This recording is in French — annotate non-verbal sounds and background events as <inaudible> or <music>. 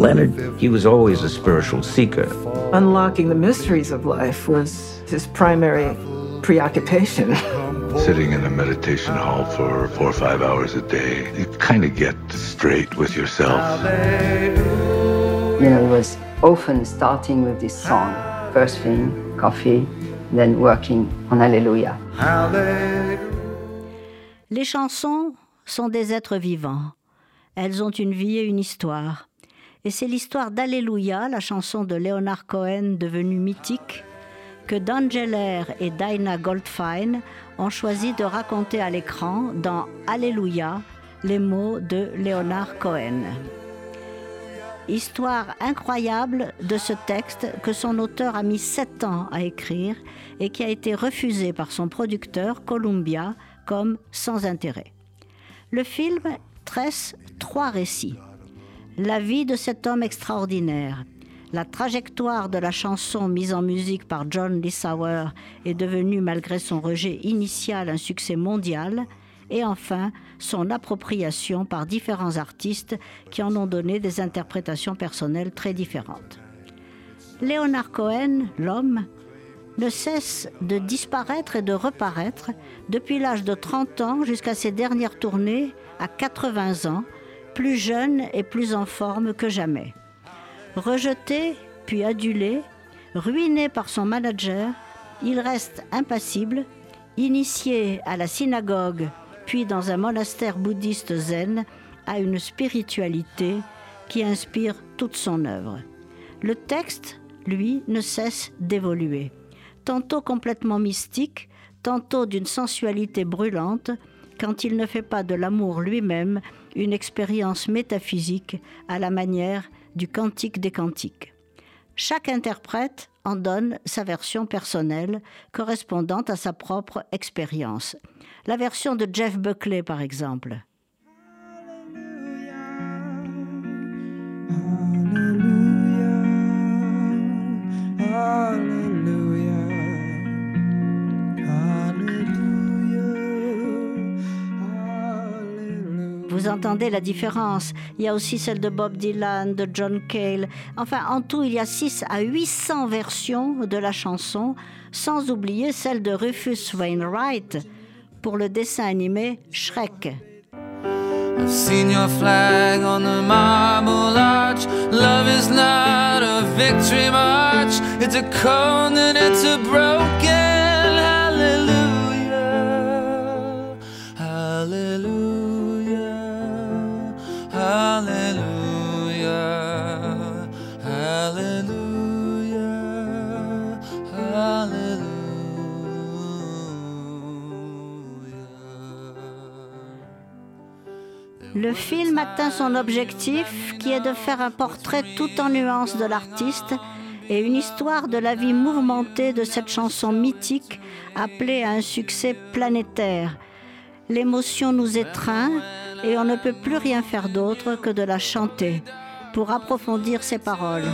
Leonard, he was always a spiritual seeker. Unlocking the mysteries of life was his primary preoccupation. <laughs> Sitting in a meditation hall for four or five hours a day, you kind of get straight with yourself. You know, it was often starting with this song. First thing, coffee, then working on Alleluia. Les chansons sont des êtres vivants. Elles ont une vie et une histoire. Et c'est l'histoire d'Alléluia, la chanson de Leonard Cohen devenue mythique, que Geller et Dinah Goldfine ont choisi de raconter à l'écran dans Alléluia les mots de Leonard Cohen. Histoire incroyable de ce texte que son auteur a mis sept ans à écrire et qui a été refusé par son producteur Columbia comme sans intérêt. Le film trois récits. La vie de cet homme extraordinaire, la trajectoire de la chanson mise en musique par John Lissauer est devenue, malgré son rejet initial, un succès mondial, et enfin son appropriation par différents artistes qui en ont donné des interprétations personnelles très différentes. Leonard Cohen, l'homme, ne cesse de disparaître et de reparaître depuis l'âge de 30 ans jusqu'à ses dernières tournées à 80 ans, plus jeune et plus en forme que jamais. Rejeté, puis adulé, ruiné par son manager, il reste impassible, initié à la synagogue, puis dans un monastère bouddhiste zen, à une spiritualité qui inspire toute son œuvre. Le texte, lui, ne cesse d'évoluer, tantôt complètement mystique, tantôt d'une sensualité brûlante, quand il ne fait pas de l'amour lui-même une expérience métaphysique à la manière du Cantique des Cantiques. Chaque interprète en donne sa version personnelle correspondant à sa propre expérience. La version de Jeff Buckley, par exemple. Vous entendez la différence. Il y a aussi celle de Bob Dylan, de John Cale. Enfin, en tout, il y a 6 à 800 versions de la chanson, sans oublier celle de Rufus Wainwright pour le dessin animé Shrek. Love is not a victory march. It's a and it's a Le film atteint son objectif qui est de faire un portrait tout en nuances de l'artiste et une histoire de la vie mouvementée de cette chanson mythique appelée à un succès planétaire. L'émotion nous étreint et on ne peut plus rien faire d'autre que de la chanter pour approfondir ses paroles.